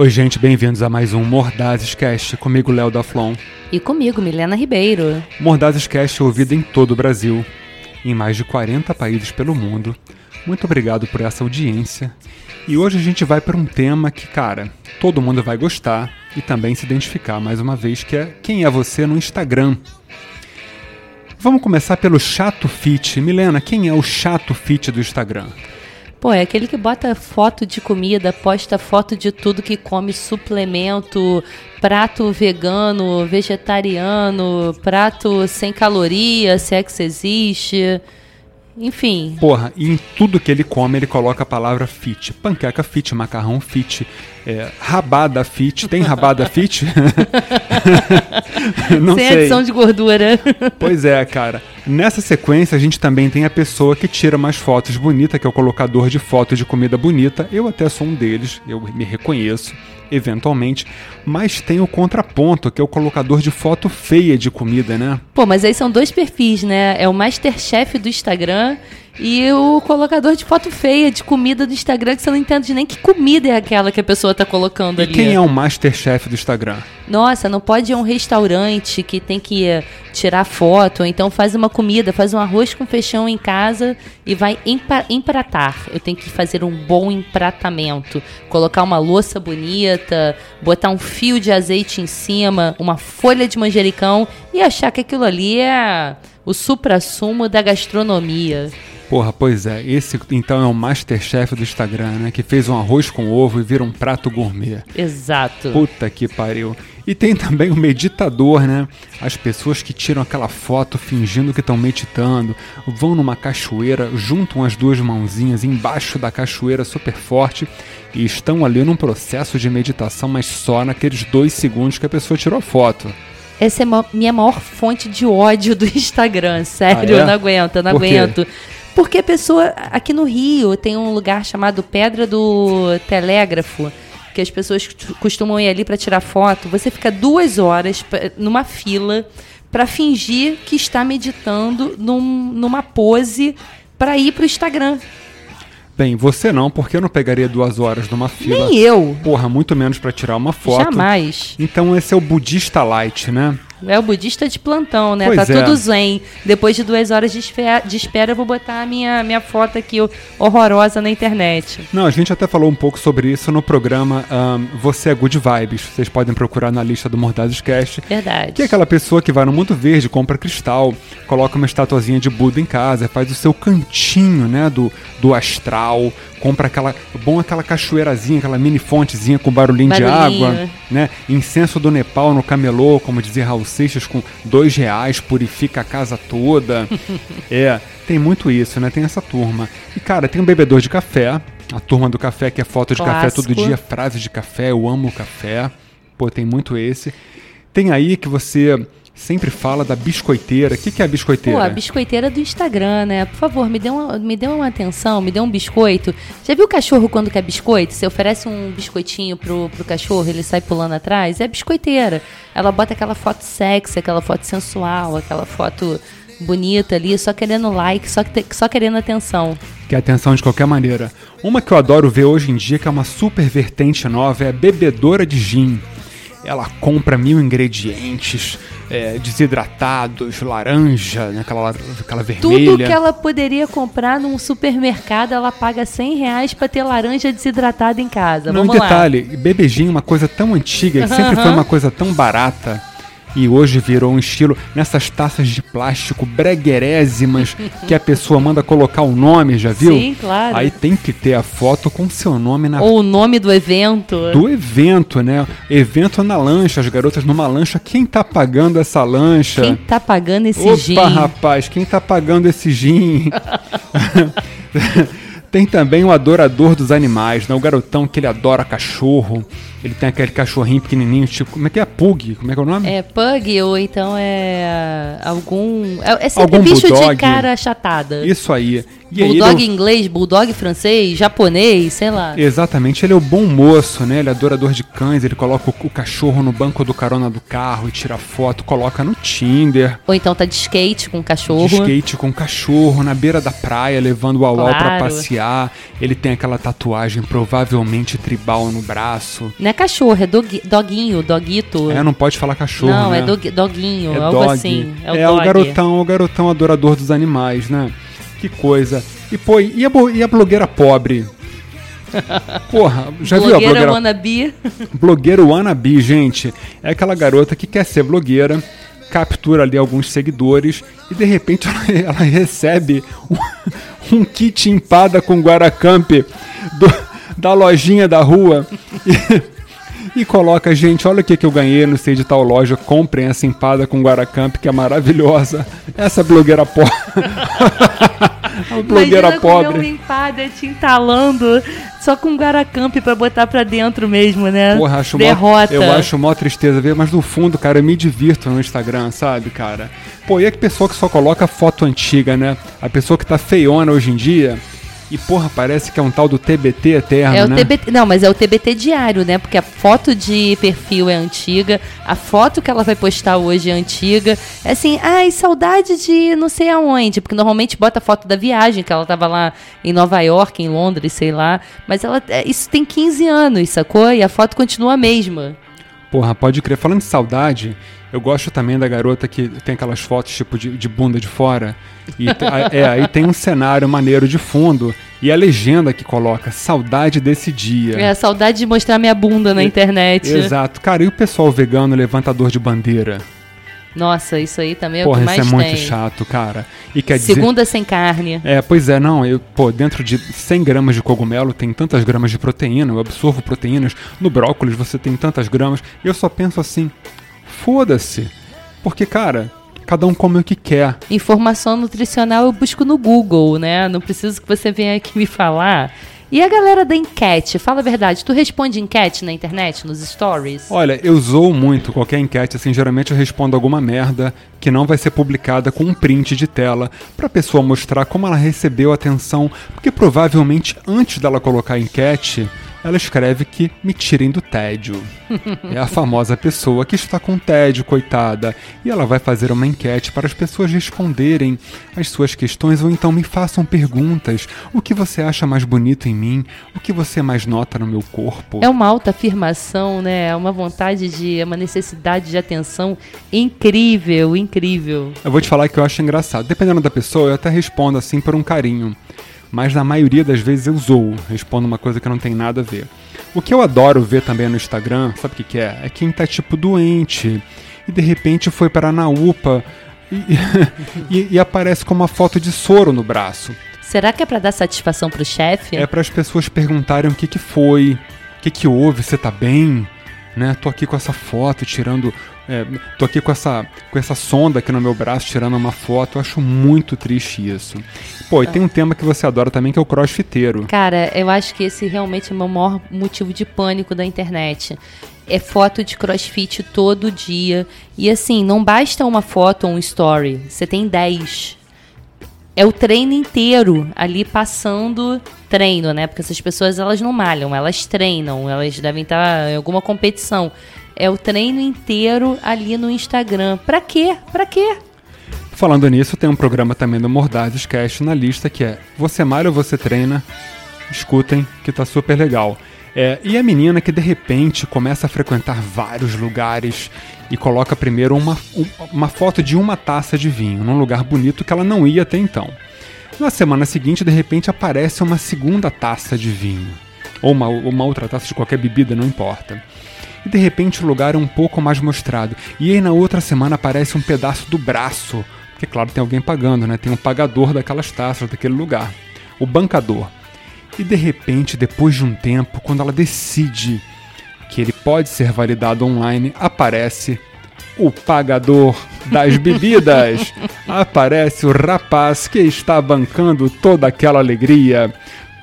Oi, gente, bem-vindos a mais um Mordazes Cast, comigo Léo da Flon. E comigo, Milena Ribeiro. Mordazes Cast é ouvido em todo o Brasil, em mais de 40 países pelo mundo. Muito obrigado por essa audiência. E hoje a gente vai para um tema que, cara, todo mundo vai gostar e também se identificar mais uma vez, que é quem é você no Instagram. Vamos começar pelo chato fit. Milena, quem é o chato fit do Instagram? Pô, é aquele que bota foto de comida, posta foto de tudo que come, suplemento, prato vegano, vegetariano, prato sem caloria, se é que existe. Enfim. Porra, e em tudo que ele come, ele coloca a palavra fit. Panqueca fit, macarrão fit, é, rabada fit. Tem rabada fit? Não Sem sei. adição de gordura. Pois é, cara. Nessa sequência, a gente também tem a pessoa que tira mais fotos bonitas, que é o colocador de fotos de comida bonita. Eu até sou um deles, eu me reconheço eventualmente, mas tem o contraponto, que é o colocador de foto feia de comida, né? Pô, mas aí são dois perfis, né? É o Masterchef do Instagram e o colocador de foto feia de comida do Instagram, que você não entende nem que comida é aquela que a pessoa tá colocando e ali. Quem é o Masterchef do Instagram? Nossa, não pode ir a um restaurante que tem que tirar foto, então faz uma comida, faz um arroz com feijão em casa e vai empratar. Eu tenho que fazer um bom empratamento. Colocar uma louça bonita, botar um fio de azeite em cima, uma folha de manjericão e achar que aquilo ali é o supra-sumo da gastronomia. Porra, pois é. Esse então é o Masterchef do Instagram, né? Que fez um arroz com ovo e vira um prato gourmet. Exato. Puta que pariu. E tem também o meditador, né? As pessoas que tiram aquela foto fingindo que estão meditando, vão numa cachoeira, juntam as duas mãozinhas embaixo da cachoeira super forte e estão ali num processo de meditação, mas só naqueles dois segundos que a pessoa tirou a foto. Essa é a minha maior fonte de ódio do Instagram, sério, ah, é? eu não aguento, eu não Por aguento. Quê? Porque a pessoa, aqui no Rio, tem um lugar chamado Pedra do Telégrafo, que as pessoas costumam ir ali para tirar foto. Você fica duas horas numa fila para fingir que está meditando num, numa pose para ir para o Instagram. Bem, você não, porque eu não pegaria duas horas numa fila. Nem eu. Porra, muito menos para tirar uma foto. Jamais. Então esse é o budista light, né? É o budista de plantão, né? Pois tá é. tudo zen. Depois de duas horas de espera, de espera, eu vou botar a minha, minha foto aqui horrorosa na internet. Não, a gente até falou um pouco sobre isso no programa um, Você é Good Vibes. Vocês podem procurar na lista do Mordazes Cast. Verdade. Que é aquela pessoa que vai no mundo verde, compra cristal, coloca uma estatuazinha de Buda em casa, faz o seu cantinho, né? Do, do astral, compra aquela bom aquela cachoeirazinha, aquela mini fontezinha com barulhinho, barulhinho, de água, né? Incenso do Nepal no camelô, como dizia Raul Seixas, com dois reais purifica a casa toda. é, tem muito isso, né? Tem essa turma. E cara, tem um bebedor de café, a turma do café que é foto de café todo dia, frase de café, eu amo café. Pô, tem muito esse. Tem aí que você sempre fala da biscoiteira. O que, que é a biscoiteira? Pô, a biscoiteira do Instagram, né? Por favor, me dê, uma, me dê uma atenção, me dê um biscoito. Já viu o cachorro quando quer biscoito? Você oferece um biscoitinho pro, pro cachorro, ele sai pulando atrás? É a biscoiteira. Ela bota aquela foto sexy, aquela foto sensual, aquela foto bonita ali, só querendo like, só, só querendo atenção. Quer atenção de qualquer maneira. Uma que eu adoro ver hoje em dia, que é uma super vertente nova, é a bebedora de gin. Ela compra mil ingredientes, é, desidratados, laranja, né, aquela, aquela vermelha. Tudo que ela poderia comprar num supermercado, ela paga 100 reais pra ter laranja desidratada em casa. Não, Vamos detalhe, lá. bebejinho é uma coisa tão antiga, que sempre foi uma coisa tão barata e hoje virou um estilo nessas taças de plástico breguerésimas que a pessoa manda colocar o nome, já viu? Sim, claro. Aí tem que ter a foto com seu nome na Ou o nome do evento. Do evento, né? Evento na lancha, as garotas numa lancha. Quem tá pagando essa lancha? Quem tá pagando esse Opa, gin? Opa, rapaz, quem tá pagando esse gin? Tem também o adorador dos animais, né? O garotão que ele adora cachorro. Ele tem aquele cachorrinho pequenininho, tipo, como é que é? Pug? Como é que é o nome? É Pug ou então é algum... É, é sempre algum bicho bulldog. de cara achatada. Isso aí. E bulldog ele é o- inglês, bulldog francês, japonês, sei lá. Exatamente, ele é o bom moço, né? Ele é adorador de cães, ele coloca o, o cachorro no banco do carona do carro e tira foto, coloca no Tinder, Ou então tá de skate com cachorro. de skate com o cachorro, na beira da praia, levando o Auau pra Claro. passear. Ele tem aquela tatuagem provavelmente tribal no braço. Não é cachorro, é dogui- doguinho, doguito. É, não pode falar cachorro, Não, né? é dog- doguinho, É algo dog. assim. É o, É, o dog. garotão, o garotão adorador dos animais, né? Que coisa. E, pô, e a, e a blogueira pobre? Porra, já viu a Blogueira blogueira wannabe. Blogueiro wannabe, gente, é aquela garota que quer ser blogueira, captura ali alguns seguidores e de repente ela, ela recebe um, um kit empada com Guaracamp do- da lojinha da rua e, e coloca, gente, olha o que, que eu ganhei no sei de tal loja, comprem essa empada com Guaracamp que é maravilhosa. Essa blogueira pobre. A blogueira Imagina comer pobre. uma empada te entalando só com guaracamp pra botar pra dentro mesmo, né? Porra, acho mó- Derrota. eu acho mó tristeza ver, mas no fundo, cara, eu me divirto no Instagram, sabe, cara? Pô, e a pessoa que só coloca foto antiga, né? A pessoa que tá feiona hoje em dia. E, porra, parece que é um tal do TBT eterno, É o né? TBT, não, mas é o TBT diário, né? Porque a foto de perfil é antiga, a foto que ela vai postar hoje é antiga. É assim, ai, saudade de não sei aonde, porque normalmente bota a foto da viagem, que ela tava lá em Nova York, em Londres, sei lá. Mas ela, é, isso tem 15 anos, sacou? E a foto continua a mesma. Porra, pode crer. Falando de saudade, eu gosto também da garota que tem aquelas fotos tipo de, de bunda de fora. E a- é, aí tem um cenário maneiro de fundo. E a legenda que coloca saudade desse dia. É a saudade de mostrar minha bunda na E- internet. Exato. Cara, e o pessoal vegano levantador de bandeira? Nossa, isso aí também é o Porra, que isso mais é muito tem. chato, cara. E quer dizer. Segunda sem carne. É, pois é, não, eu, pô, dentro de 100 gramas de cogumelo tem tantas gramas de proteína, eu absorvo proteínas, no brócolis você tem tantas gramas, e eu só penso assim, foda-se, porque, cara, cada um come o que quer. Informação nutricional eu busco no Google, né? Não preciso que você venha aqui me falar. E a galera da enquete, fala a verdade, tu responde enquete na internet, nos stories? Olha, eu zoo muito qualquer enquete, assim, geralmente eu respondo alguma merda que não vai ser publicada com um print de tela pra pessoa mostrar como ela recebeu atenção, porque provavelmente antes dela colocar a enquete, ela escreve que me tirem do tédio. É a famosa pessoa que está com tédio, coitada, e ela vai fazer uma enquete para as pessoas responderem as suas questões ou então me façam perguntas. O que você acha mais bonito em mim? O que você mais nota no meu corpo? É uma alta afirmação, né? É uma vontade de, é uma necessidade de atenção incrível, incrível. Eu vou te falar que eu acho engraçado. Dependendo da pessoa, eu até respondo assim por um carinho. Mas na maioria das vezes eu zoo, respondo uma coisa que não tem nada a ver. O que eu adoro ver também no Instagram, sabe o que, que é? É quem tá tipo doente e de repente foi parar na UPA e, e- e aparece com uma foto de soro no braço. Será que é pra dar satisfação pro chefe? É para as pessoas perguntarem o que, que foi, o que, que houve, você tá bem? Né? Tô aqui com essa foto tirando. É, tô aqui com essa, com essa sonda aqui no meu braço tirando uma foto. Eu acho muito triste isso. Pô, e tem um tema que você adora também que é o crossfiteiro. Cara, eu acho que esse realmente é o meu maior motivo de pânico da internet. É foto de crossfit todo dia. E assim, não basta uma foto ou um story. Você tem 10. É o treino inteiro ali passando treino, né? Porque essas pessoas elas não malham, elas treinam, elas devem estar em alguma competição. É o treino inteiro ali no Instagram. Pra quê? Pra quê? Falando nisso, tem um programa também do Mordazes Cast na lista que é Você malha ou você treina? Escutem, que tá super legal. É, e a menina que de repente começa a frequentar vários lugares e coloca primeiro uma, um- uma foto de uma taça de vinho num lugar bonito que ela não ia até então. Na semana seguinte, de repente, aparece uma segunda taça de vinho. Ou uma, uma outra taça de qualquer bebida, não importa. E de repente o lugar é um pouco mais mostrado. E aí na outra semana aparece um pedaço do braço. Porque, claro, tem alguém pagando, né? Tem um pagador daquelas taças daquele lugar. O bancador. E de repente, depois de um tempo, quando ela decide que ele pode ser validado online, aparece o pagador das bebidas. aparece o rapaz que está bancando toda aquela alegria,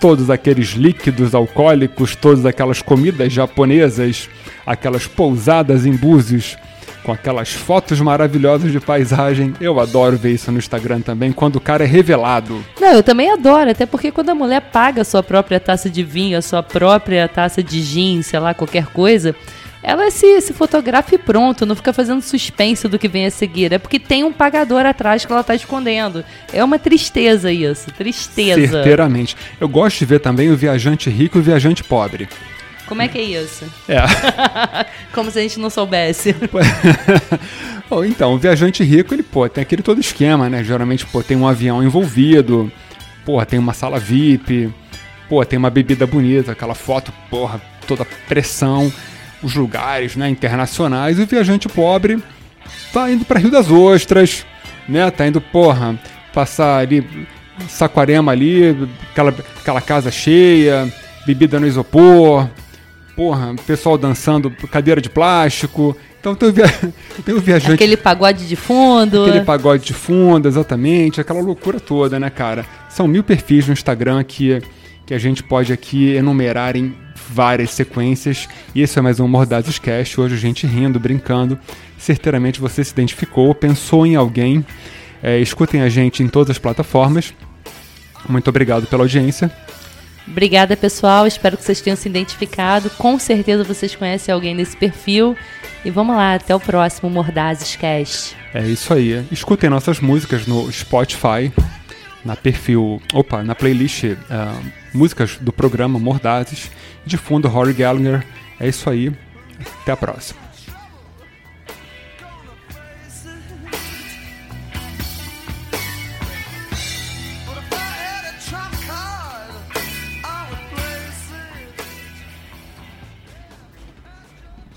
todos aqueles líquidos alcoólicos, todas aquelas comidas japonesas, aquelas pousadas em búzios. com aquelas fotos maravilhosas de paisagem. Eu adoro ver isso no Instagram também, quando o cara é revelado. Não, eu também adoro, até porque quando a mulher paga a sua própria taça de vinho, a sua própria taça de gin, sei lá, qualquer coisa, ela se, se fotografa e pronto, não fica fazendo suspense do que vem a seguir. É porque tem um pagador atrás que ela tá escondendo. É uma tristeza isso, tristeza. Certeiramente. Eu gosto de ver também o viajante rico e o viajante pobre. Como é que é isso? É. Como se a gente não soubesse. Bom, então, o viajante rico, ele, pô, tem aquele todo esquema, né? Geralmente, pô, tem um avião envolvido, porra, tem uma sala VIP, pô, tem uma bebida bonita, aquela foto, porra, toda pressão, os lugares, né, internacionais, e o viajante pobre tá indo para Rio das Ostras, né? Tá indo, porra, passar ali Saquarema ali, aquela, aquela casa cheia, bebida no isopor, porra, pessoal dançando cadeira de plástico. Então tem o, via... tem o viajante. Aquele pagode de fundo. Aquele pagode de fundo, exatamente. Aquela loucura toda, né, cara? São mil perfis no Instagram que, que a gente pode aqui enumerar em várias sequências. E esse é mais um Mordazes Cast. Hoje a gente rindo, brincando. Certeiramente você se identificou, pensou em alguém. É, escutem a gente em todas as plataformas. Muito obrigado pela audiência. Obrigada, pessoal. Espero que vocês tenham se identificado. Com certeza vocês conhecem alguém nesse perfil. E vamos lá, até o próximo Mordazes Cast. É isso aí. Escutem nossas músicas no Spotify, na perfil, opa, na playlist uh, músicas do programa Mordazes, de fundo Rory Gallagher. É isso aí. Até a próxima.